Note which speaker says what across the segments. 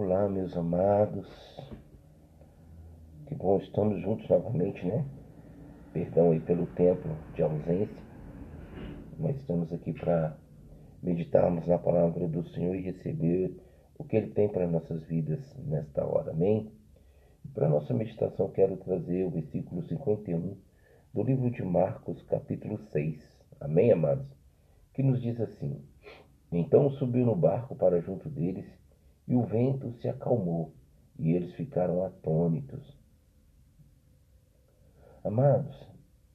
Speaker 1: Olá, meus amados. Que bom, estamos juntos novamente, né? Perdão aí pelo tempo de ausência, mas estamos aqui para meditarmos na palavra do Senhor e receber o que Ele tem para nossas vidas nesta hora, amém? Para nossa meditação, quero trazer o versículo 51 do livro de Marcos, capítulo 6, amém, amados? Que nos diz assim: Então subiu no barco para junto deles e o vento se acalmou, e eles ficaram atônitos. Amados,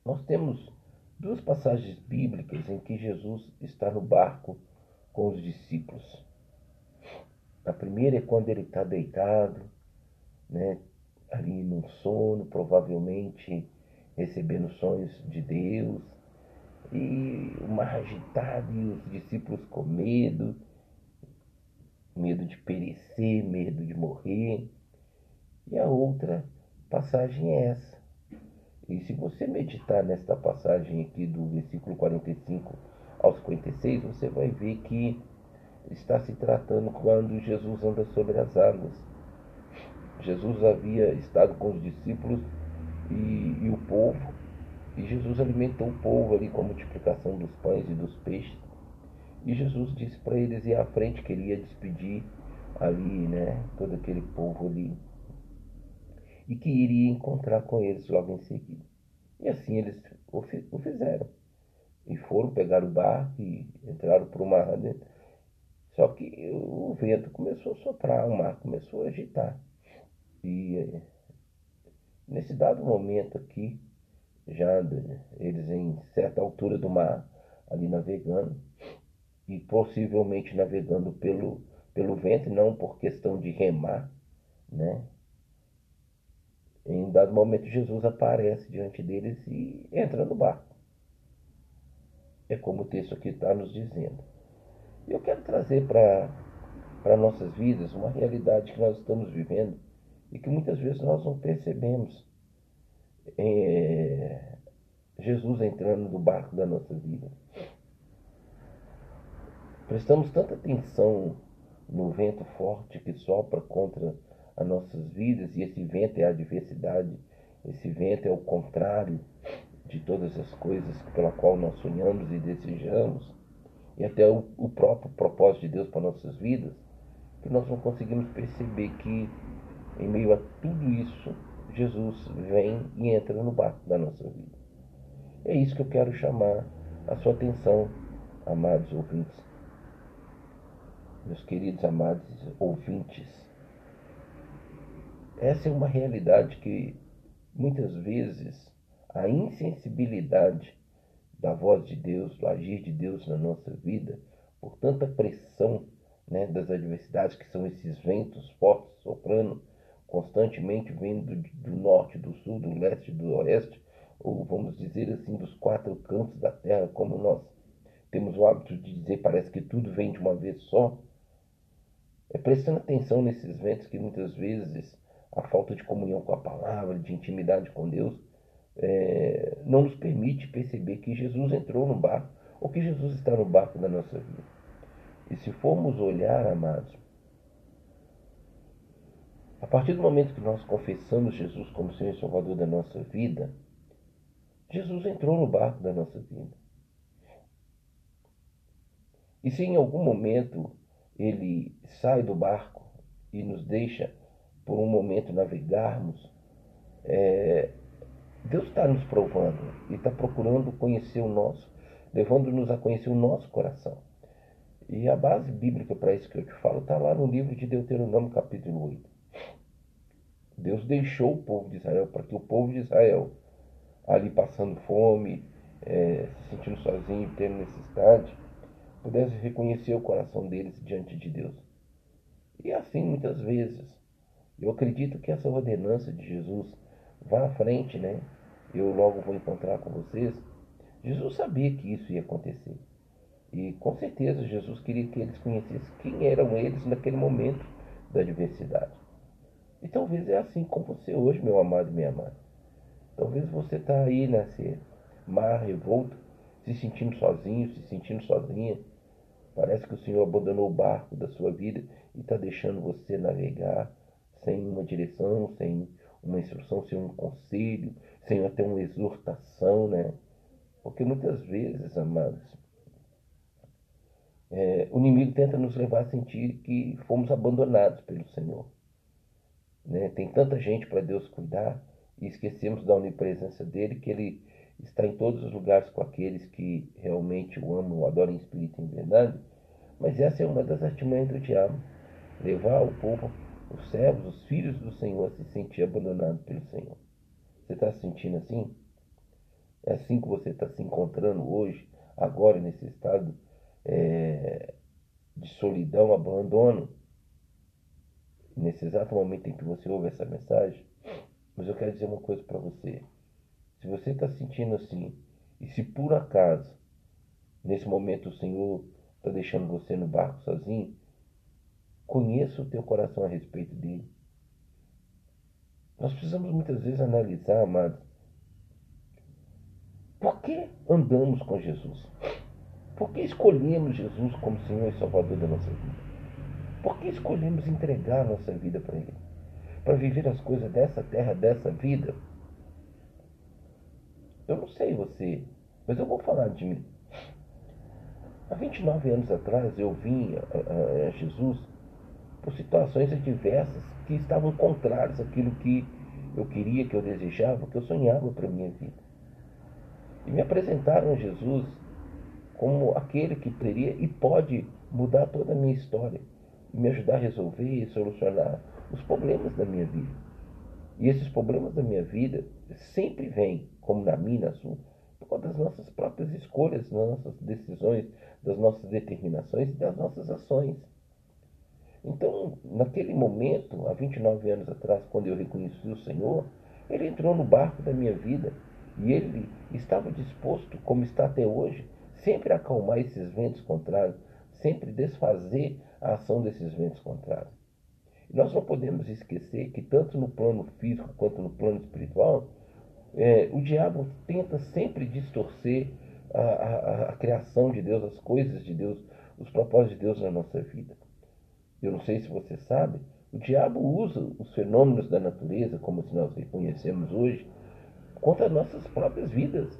Speaker 1: nós temos duas passagens bíblicas em que Jesus está no barco com os discípulos. A primeira é quando ele está deitado, né, ali num sono, provavelmente recebendo sonhos de Deus, e o mar agitado e os discípulos com medo medo de perecer, medo de morrer. E a outra passagem é essa. E se você meditar nesta passagem aqui do versículo 45 ao 56, você vai ver que está se tratando quando Jesus anda sobre as águas. Jesus havia estado com os discípulos e, e o povo, e Jesus alimentou o povo ali com a multiplicação dos pães e dos peixes. E Jesus disse para eles ir à frente, que ele ia despedir ali, né, todo aquele povo ali. E que iria encontrar com eles logo em seguida. E assim eles o fizeram. E foram pegar o barco e entraram para o mar. Só que o vento começou a soprar, o mar começou a agitar. E nesse dado momento aqui, já eles em certa altura do mar, ali navegando, e possivelmente navegando pelo, pelo vento, não por questão de remar, né? Em dado momento, Jesus aparece diante deles e entra no barco. É como o texto aqui está nos dizendo. E eu quero trazer para nossas vidas uma realidade que nós estamos vivendo e que muitas vezes nós não percebemos. É, Jesus entrando no barco da nossa vida. Prestamos tanta atenção no vento forte que sopra contra as nossas vidas, e esse vento é a adversidade, esse vento é o contrário de todas as coisas pela qual nós sonhamos e desejamos, e até o, o próprio propósito de Deus para nossas vidas, que nós não conseguimos perceber que, em meio a tudo isso, Jesus vem e entra no barco da nossa vida. É isso que eu quero chamar a sua atenção, amados ouvintes meus queridos amados ouvintes, essa é uma realidade que muitas vezes a insensibilidade da voz de Deus, do agir de Deus na nossa vida, por tanta pressão né, das adversidades que são esses ventos fortes soprando constantemente vindo do norte, do sul, do leste, do oeste, ou vamos dizer assim, dos quatro cantos da terra, como nós temos o hábito de dizer, parece que tudo vem de uma vez só. É prestando atenção nesses ventos que muitas vezes a falta de comunhão com a palavra, de intimidade com Deus, é, não nos permite perceber que Jesus entrou no barco ou que Jesus está no barco da nossa vida. E se formos olhar, amados, a partir do momento que nós confessamos Jesus como Senhor e Salvador da nossa vida, Jesus entrou no barco da nossa vida. E se em algum momento ele sai do barco e nos deixa por um momento navegarmos, é, Deus está nos provando e está procurando conhecer o nosso, levando-nos a conhecer o nosso coração. E a base bíblica para isso que eu te falo está lá no livro de Deuteronômio, capítulo 8. Deus deixou o povo de Israel para que o povo de Israel, ali passando fome, é, se sentindo sozinho, tendo necessidade, pudesse reconhecer o coração deles diante de Deus. E assim muitas vezes. Eu acredito que essa ordenança de Jesus vá à frente, né? Eu logo vou encontrar com vocês. Jesus sabia que isso ia acontecer. E com certeza Jesus queria que eles conhecessem quem eram eles naquele momento da adversidade. E talvez é assim com você hoje, meu amado e minha amada. Talvez você está aí nesse mar revolto, se sentindo sozinho, se sentindo sozinha Parece que o Senhor abandonou o barco da sua vida e está deixando você navegar sem uma direção, sem uma instrução, sem um conselho, sem até uma exortação, né? Porque muitas vezes, amados, é, o inimigo tenta nos levar a sentir que fomos abandonados pelo Senhor. Né? Tem tanta gente para Deus cuidar e esquecemos da onipresença dele, que ele está em todos os lugares com aqueles que realmente o amam, o adoram em espírito e em verdade. Mas essa é uma das artimanhas do diabo levar o povo, os servos, os filhos do Senhor a se sentir abandonados pelo Senhor. Você está se sentindo assim? É assim que você está se encontrando hoje, agora, nesse estado é, de solidão, abandono? Nesse exato momento em que você ouve essa mensagem? Mas eu quero dizer uma coisa para você. Se você está sentindo assim, e se por acaso, nesse momento o Senhor está deixando você no barco sozinho, conheça o teu coração a respeito dele. Nós precisamos muitas vezes analisar, amados, por que andamos com Jesus? Por que escolhemos Jesus como Senhor e Salvador da nossa vida? Por que escolhemos entregar a nossa vida para Ele? Para viver as coisas dessa terra, dessa vida? Eu não sei você, mas eu vou falar de mim. Há 29 anos atrás eu vim a, a, a Jesus por situações adversas que estavam contrárias àquilo que eu queria, que eu desejava, que eu sonhava para a minha vida. E me apresentaram a Jesus como aquele que poderia e pode mudar toda a minha história e me ajudar a resolver e solucionar os problemas da minha vida. E esses problemas da minha vida sempre vêm, como na minha e na sua, por causa das nossas próprias escolhas, das nossas decisões, das nossas determinações e das nossas ações. Então, naquele momento, há 29 anos atrás, quando eu reconheci o Senhor, Ele entrou no barco da minha vida e Ele estava disposto, como está até hoje, sempre acalmar esses ventos contrários, sempre desfazer a ação desses ventos contrários. Nós não podemos esquecer que, tanto no plano físico quanto no plano espiritual, é, o diabo tenta sempre distorcer a, a, a criação de Deus, as coisas de Deus, os propósitos de Deus na nossa vida eu não sei se você sabe, o diabo usa os fenômenos da natureza, como nós reconhecemos hoje, contra nossas próprias vidas.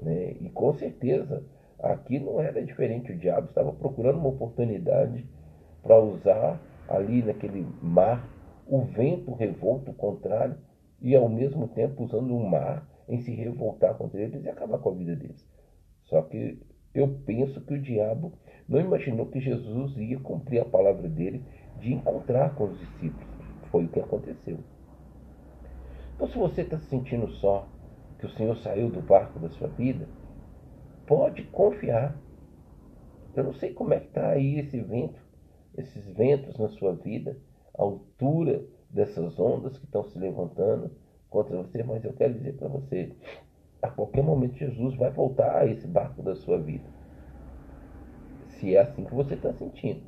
Speaker 1: Né? E com certeza, aqui não era diferente. O diabo estava procurando uma oportunidade para usar ali naquele mar o vento revolto contrário e ao mesmo tempo usando o mar em se revoltar contra eles e acabar com a vida deles. Só que eu penso que o diabo não imaginou que Jesus ia cumprir a palavra dele de encontrar com os discípulos. Foi o que aconteceu. Então, se você está se sentindo só, que o Senhor saiu do barco da sua vida, pode confiar. Eu não sei como é que está aí esse vento, esses ventos na sua vida, a altura dessas ondas que estão se levantando contra você, mas eu quero dizer para você, a qualquer momento Jesus vai voltar a esse barco da sua vida. Se é assim que você está sentindo.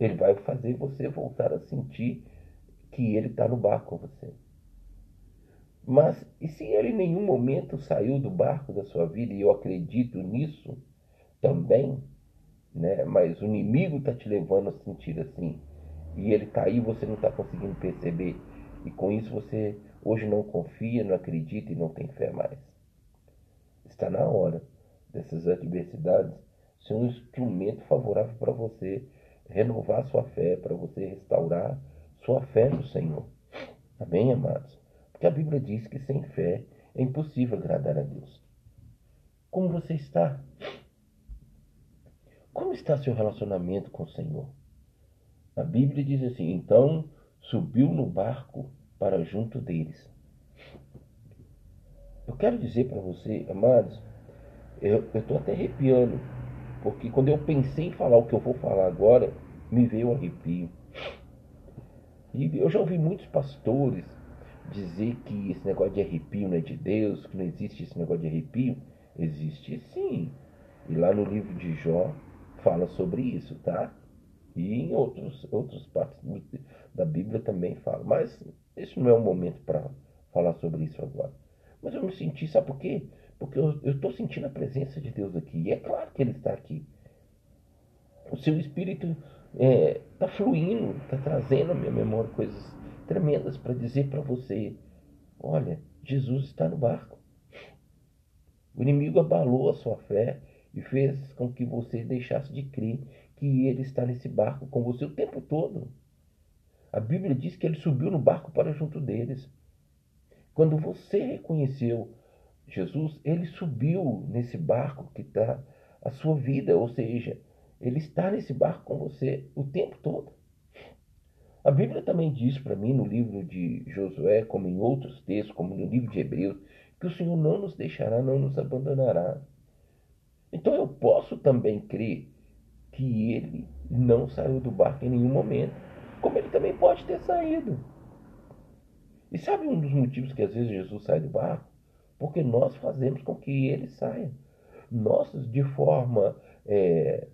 Speaker 1: Ele vai fazer você voltar a sentir que ele está no barco com você. Mas e se ele em nenhum momento saiu do barco da sua vida, e eu acredito nisso também, né? mas o inimigo está te levando a sentir assim, e ele está aí você não está conseguindo perceber, e com isso você hoje não confia, não acredita e não tem fé mais. Está na hora dessas adversidades ser um instrumento favorável para você renovar sua fé, para você restaurar sua fé no Senhor. Amém, amados? Porque a Bíblia diz que sem fé é impossível agradar a Deus. Como você está? Como está seu relacionamento com o Senhor? A Bíblia diz assim: então subiu no barco para junto deles. Eu quero dizer para você, amados, eu estou até arrepiando porque quando eu pensei em falar o que eu vou falar agora, me veio um arrepio. E eu já ouvi muitos pastores dizer que esse negócio de arrepio não é de Deus, que não existe esse negócio de arrepio. Existe sim. E lá no livro de Jó fala sobre isso, tá? E em outros, outras partes da Bíblia também fala. Mas esse não é o momento para falar sobre isso agora. Mas eu me senti, sabe por quê? Porque eu estou sentindo a presença de Deus aqui. E é claro que Ele está aqui. O seu espírito está é, tá fluindo, está trazendo à minha memória coisas tremendas para dizer para você: olha, Jesus está no barco. O inimigo abalou a sua fé e fez com que você deixasse de crer que ele está nesse barco com você o tempo todo. A Bíblia diz que ele subiu no barco para junto deles. Quando você reconheceu Jesus, ele subiu nesse barco que está a sua vida, ou seja, ele está nesse barco com você o tempo todo. A Bíblia também diz para mim no livro de Josué, como em outros textos, como no livro de Hebreus, que o Senhor não nos deixará, não nos abandonará. Então eu posso também crer que ele não saiu do barco em nenhum momento, como ele também pode ter saído. E sabe um dos motivos que às vezes Jesus sai do barco? Porque nós fazemos com que ele saia. Nós, de forma, é,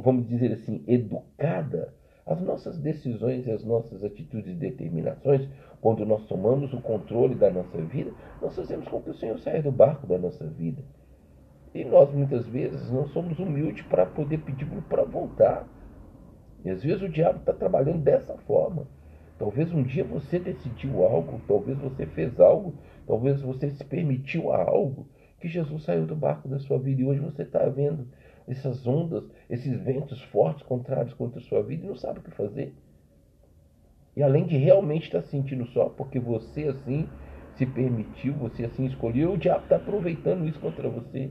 Speaker 1: vamos dizer assim, educada, as nossas decisões e as nossas atitudes e determinações, quando nós tomamos o controle da nossa vida, nós fazemos com que o Senhor saia do barco da nossa vida. E nós muitas vezes não somos humildes para poder pedir para voltar. E às vezes o diabo está trabalhando dessa forma. Talvez um dia você decidiu algo, talvez você fez algo, talvez você se permitiu algo que Jesus saiu do barco da sua vida e hoje você está vendo essas ondas, esses ventos fortes contrários contra a sua vida e não sabe o que fazer. E além de realmente estar sentindo só porque você assim se permitiu, você assim escolheu, o diabo está aproveitando isso contra você.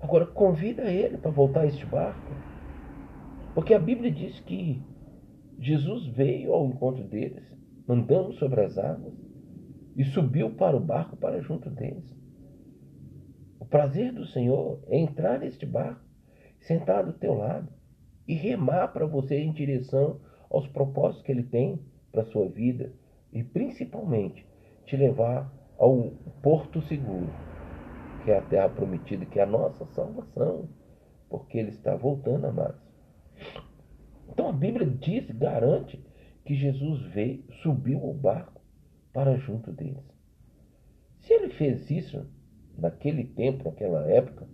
Speaker 1: Agora convida ele para voltar a este barco. Porque a Bíblia diz que Jesus veio ao encontro deles, andando sobre as águas, e subiu para o barco para junto deles. O prazer do Senhor é entrar neste barco, sentar do teu lado e remar para você em direção aos propósitos que ele tem para a sua vida e principalmente te levar ao porto seguro, que é a terra prometida, que é a nossa salvação, porque ele está voltando, amados. Então a Bíblia diz, garante que Jesus veio, subiu ao barco para junto deles. Se ele fez isso naquele tempo, naquela época,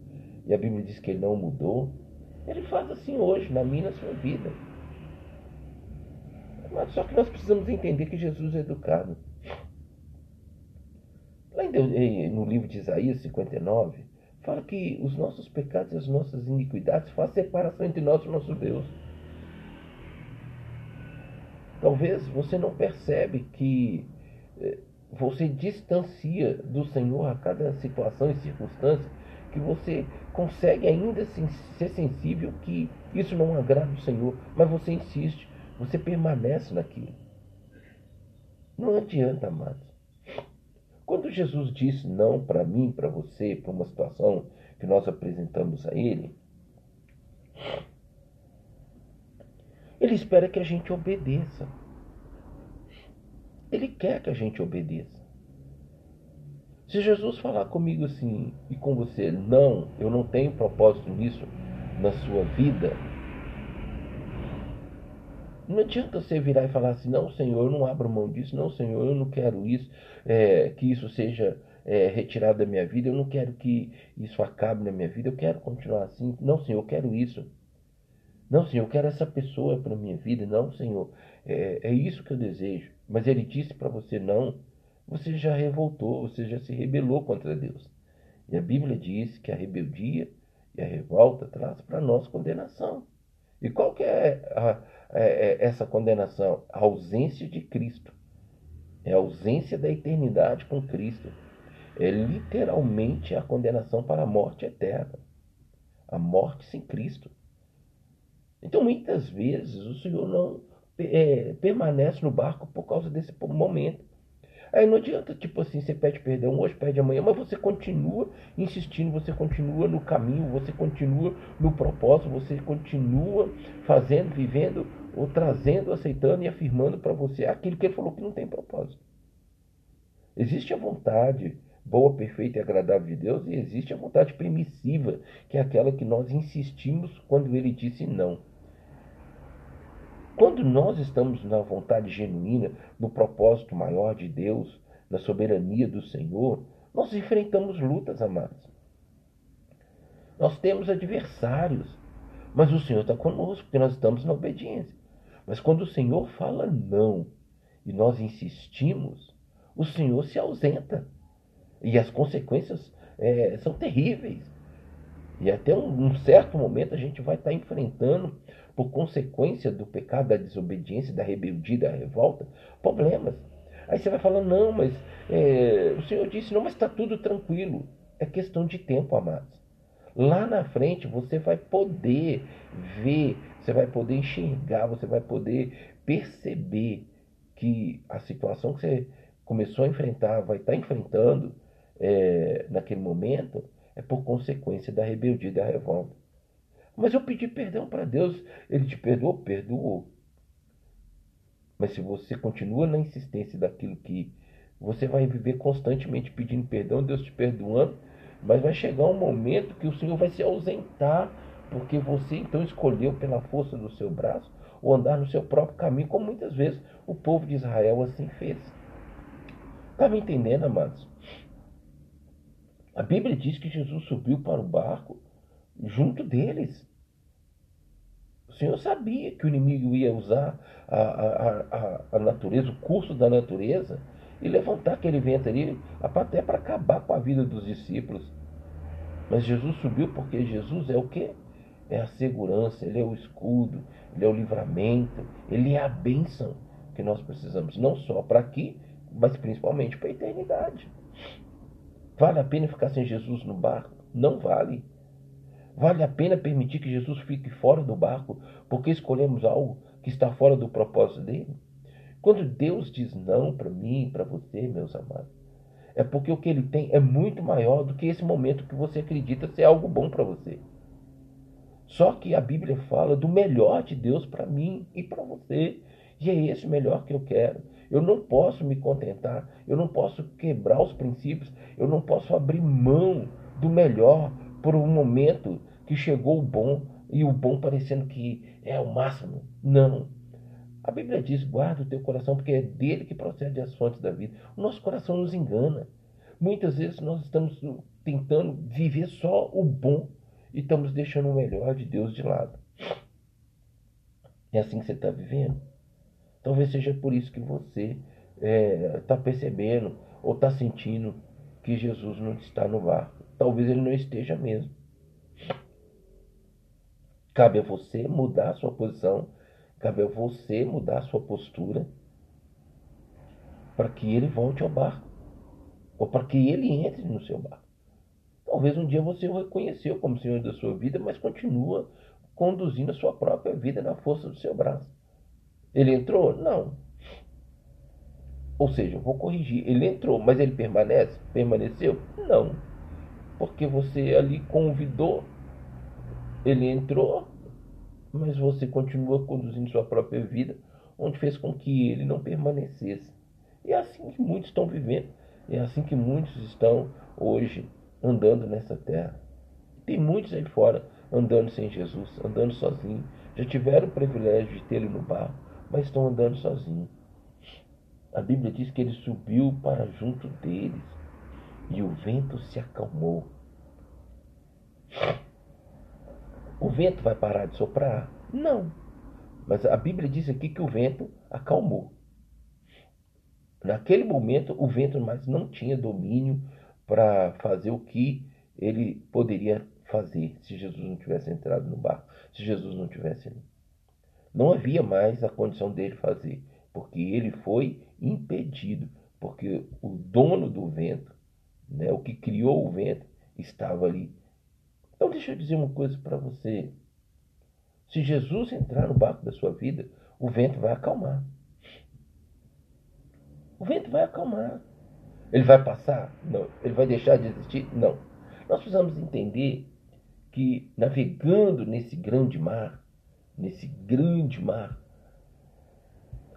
Speaker 1: e a Bíblia diz que ele não mudou, ele faz assim hoje, na minha na sua vida. Mas só que nós precisamos entender que Jesus é educado. Lá no livro de Isaías 59, fala que os nossos pecados e as nossas iniquidades fazem separação entre nós e o nosso Deus. Talvez você não percebe que eh, você distancia do Senhor a cada situação e circunstância, que você consegue ainda ser sensível que isso não agrada o Senhor, mas você insiste, você permanece naquilo. Não adianta, amados. Quando Jesus disse não para mim, para você, para uma situação que nós apresentamos a Ele, Ele espera que a gente obedeça. Ele quer que a gente obedeça. Se Jesus falar comigo assim e com você, não, eu não tenho propósito nisso na sua vida, não adianta você virar e falar assim, não, Senhor, eu não abro mão disso, não, Senhor, eu não quero isso, é, que isso seja é, retirado da minha vida, eu não quero que isso acabe na minha vida, eu quero continuar assim, não, Senhor, eu quero isso. Não, Senhor, eu quero essa pessoa para minha vida, não, Senhor, é, é isso que eu desejo. Mas ele disse para você não, você já revoltou, você já se rebelou contra Deus. E a Bíblia diz que a rebeldia e a revolta traz para nós condenação. E qual que é, a, a, é essa condenação? A ausência de Cristo. É a ausência da eternidade com Cristo. É literalmente a condenação para a morte eterna. A morte sem Cristo. Então, muitas vezes, o Senhor não é, permanece no barco por causa desse momento. Aí não adianta, tipo assim, você pede perdão hoje, pede amanhã, mas você continua insistindo, você continua no caminho, você continua no propósito, você continua fazendo, vivendo, ou trazendo, aceitando e afirmando para você aquilo que ele falou que não tem propósito. Existe a vontade boa, perfeita e agradável de Deus, e existe a vontade permissiva, que é aquela que nós insistimos quando ele disse não. Quando nós estamos na vontade genuína, no propósito maior de Deus, na soberania do Senhor, nós enfrentamos lutas, amados. Nós temos adversários, mas o Senhor está conosco, porque nós estamos na obediência. Mas quando o Senhor fala não e nós insistimos, o Senhor se ausenta. E as consequências é, são terríveis. E até um, um, certo momento a gente vai estar enfrentando, por consequência do pecado, da desobediência, da rebeldia, da revolta, problemas. Aí você vai falar, não, mas é, o Senhor disse, não, mas está tudo tranquilo. É questão de tempo, amados. Lá na frente você vai poder ver, você vai poder enxergar, você vai poder perceber que a situação que você começou a enfrentar, vai estar enfrentando é, naquele momento, é por consequência da rebeldia da revolta. Mas eu pedi perdão para Deus, ele te perdoou? Perdoou. Mas se você continua na insistência daquilo que você vai viver constantemente pedindo perdão, Deus te perdoando, mas vai chegar um momento que o Senhor vai se ausentar, porque você então escolheu pela força do seu braço ou andar no seu próprio caminho, como muitas vezes o povo de Israel assim fez. Está me entendendo, amados? A Bíblia diz que Jesus subiu para o barco junto deles. O Senhor sabia que o inimigo ia usar a, a, a, a natureza, o curso da natureza, e levantar aquele vento ali até para acabar com a vida dos discípulos. Mas Jesus subiu porque Jesus é o que? É a segurança, ele é o escudo, ele é o livramento, ele é a bênção que nós precisamos, não só para aqui, mas principalmente para a eternidade. Vale a pena ficar sem Jesus no barco? Não vale. Vale a pena permitir que Jesus fique fora do barco porque escolhemos algo que está fora do propósito dele? Quando Deus diz não para mim, para você, meus amados, é porque o que ele tem é muito maior do que esse momento que você acredita ser algo bom para você. Só que a Bíblia fala do melhor de Deus para mim e para você. E é esse melhor que eu quero. Eu não posso me contentar, eu não posso quebrar os princípios, eu não posso abrir mão do melhor por um momento que chegou o bom e o bom parecendo que é o máximo. Não. A Bíblia diz: guarda o teu coração, porque é dele que procede as fontes da vida. O nosso coração nos engana. Muitas vezes nós estamos tentando viver só o bom e estamos deixando o melhor de Deus de lado. É assim que você está vivendo? Talvez seja por isso que você está é, tá percebendo ou está sentindo que Jesus não está no barco. Talvez ele não esteja mesmo. Cabe a você mudar a sua posição, cabe a você mudar a sua postura para que ele volte ao barco ou para que ele entre no seu barco. Talvez um dia você o reconheceu como Senhor da sua vida, mas continua conduzindo a sua própria vida na força do seu braço. Ele entrou? Não. Ou seja, vou corrigir. Ele entrou, mas ele permanece? Permaneceu? Não. Porque você ali convidou, ele entrou, mas você continua conduzindo sua própria vida, onde fez com que ele não permanecesse. E é assim que muitos estão vivendo. É assim que muitos estão hoje andando nessa terra. Tem muitos aí fora andando sem Jesus, andando sozinhos. Já tiveram o privilégio de ele no barco mas estão andando sozinhos. A Bíblia diz que ele subiu para junto deles e o vento se acalmou. O vento vai parar de soprar? Não. Mas a Bíblia diz aqui que o vento acalmou. Naquele momento, o vento mais não tinha domínio para fazer o que ele poderia fazer se Jesus não tivesse entrado no barco, se Jesus não tivesse ali. Não havia mais a condição dele fazer, porque ele foi impedido, porque o dono do vento, né, o que criou o vento, estava ali. Então deixa eu dizer uma coisa para você. Se Jesus entrar no barco da sua vida, o vento vai acalmar. O vento vai acalmar. Ele vai passar? Não. Ele vai deixar de existir? Não. Nós precisamos entender que navegando nesse grande mar, nesse grande mar,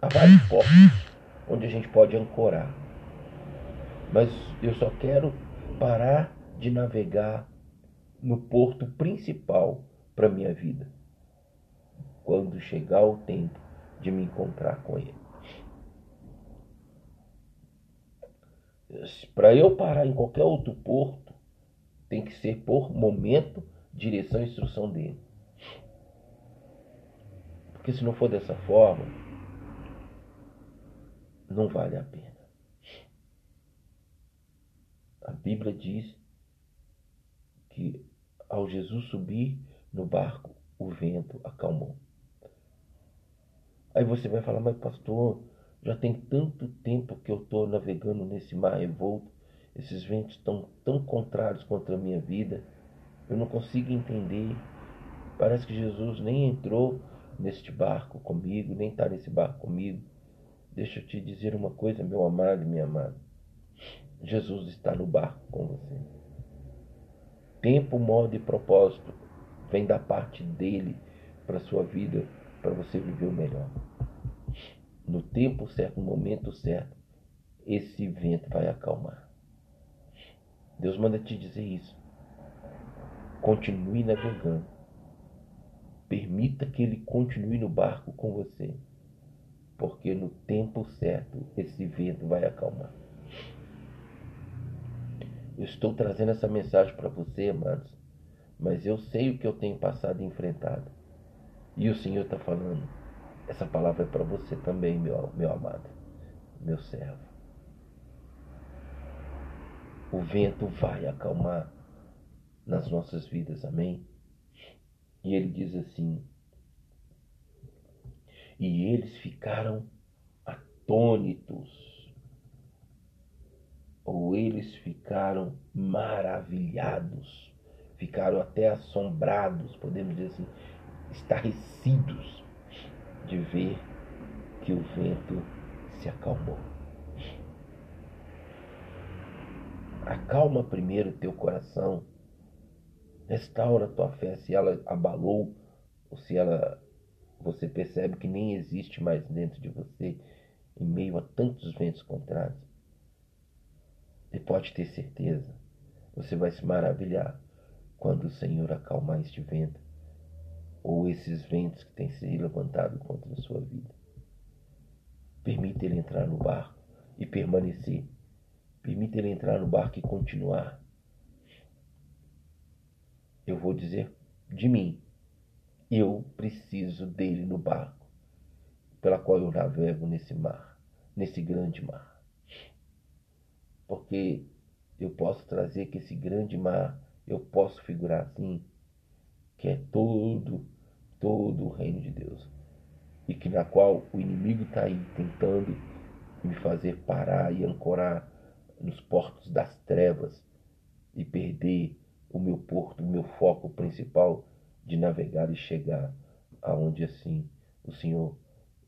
Speaker 1: há vários portos onde a gente pode ancorar. Mas eu só quero parar de navegar no porto principal para minha vida. Quando chegar o tempo de me encontrar com ele. Para eu parar em qualquer outro porto, tem que ser por momento direção e instrução dele. Porque se não for dessa forma, não vale a pena. A Bíblia diz que ao Jesus subir no barco, o vento acalmou. Aí você vai falar, mas pastor, já tem tanto tempo que eu estou navegando nesse mar revolto, esses ventos estão tão contrários contra a minha vida, eu não consigo entender. Parece que Jesus nem entrou neste barco comigo, nem está nesse barco comigo. Deixa eu te dizer uma coisa, meu amado e minha amada. Jesus está no barco com você. Tempo, modo e propósito vem da parte dele para a sua vida, para você viver o melhor. No tempo certo, no momento certo, esse vento vai acalmar. Deus manda te dizer isso. Continue navegando. Permita que ele continue no barco com você. Porque no tempo certo esse vento vai acalmar. Eu estou trazendo essa mensagem para você, amados, mas eu sei o que eu tenho passado e enfrentado. E o Senhor está falando: essa palavra é para você também, meu, meu amado, meu servo. O vento vai acalmar nas nossas vidas, amém? E ele diz assim: E eles ficaram atônitos, ou eles ficaram maravilhados, ficaram até assombrados, podemos dizer assim, estarrecidos de ver que o vento se acalmou. Acalma primeiro teu coração Restaura tua fé se ela abalou ou se ela você percebe que nem existe mais dentro de você em meio a tantos ventos contrários. E pode ter certeza, você vai se maravilhar quando o Senhor acalmar este vento ou esses ventos que têm se levantado contra a sua vida. Permita ele entrar no barco e permanecer. Permita ele entrar no barco e continuar eu vou dizer de mim. Eu preciso dele no barco, pela qual eu navego nesse mar, nesse grande mar. Porque eu posso trazer que esse grande mar, eu posso figurar assim, que é todo, todo o reino de Deus. E que na qual o inimigo está aí tentando me fazer parar e ancorar nos portos das trevas e perder o meu porto, o meu foco principal de navegar e chegar aonde assim o Senhor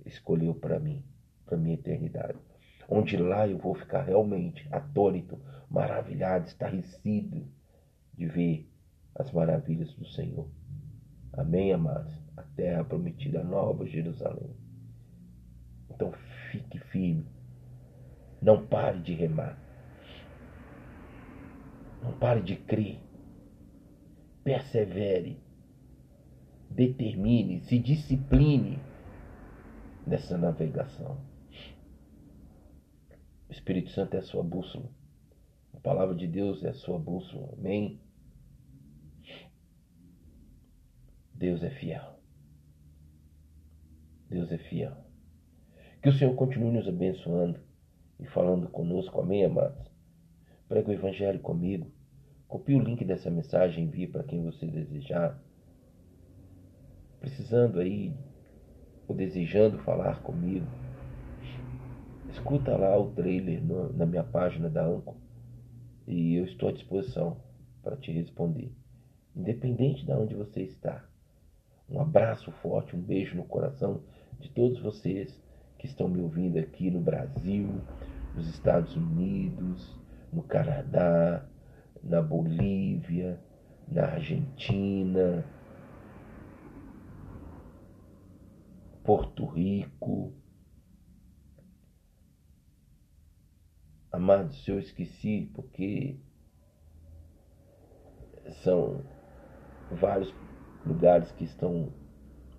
Speaker 1: escolheu para mim, para minha eternidade. Onde lá eu vou ficar realmente atônito, maravilhado, estarrecido de ver as maravilhas do Senhor. Amém, amados? A terra prometida, a nova Jerusalém. Então fique firme. Não pare de remar. Não pare de crer persevere, determine, se discipline nessa navegação. O Espírito Santo é a sua bússola. A palavra de Deus é a sua bússola. Amém? Deus é fiel. Deus é fiel. Que o Senhor continue nos abençoando e falando conosco. Amém, amados? Prega o Evangelho comigo. Copie o link dessa mensagem e envie para quem você desejar. Precisando aí ou desejando falar comigo, escuta lá o trailer no, na minha página da Anco e eu estou à disposição para te responder, independente de onde você está. Um abraço forte, um beijo no coração de todos vocês que estão me ouvindo aqui no Brasil, nos Estados Unidos, no Canadá, na Bolívia, na Argentina, Porto Rico. Amados, eu esqueci porque são vários lugares que estão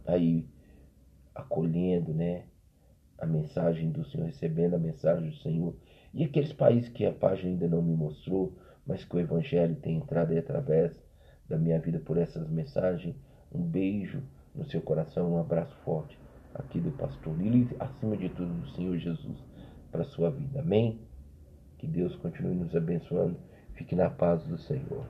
Speaker 1: aí acolhendo, né? A mensagem do Senhor, recebendo a mensagem do Senhor. E aqueles países que a página ainda não me mostrou, mas que o Evangelho tem entrado aí através da minha vida por essas mensagens. Um beijo no seu coração, um abraço forte aqui do pastor Lili, acima de tudo do Senhor Jesus para sua vida. Amém? Que Deus continue nos abençoando. Fique na paz do Senhor.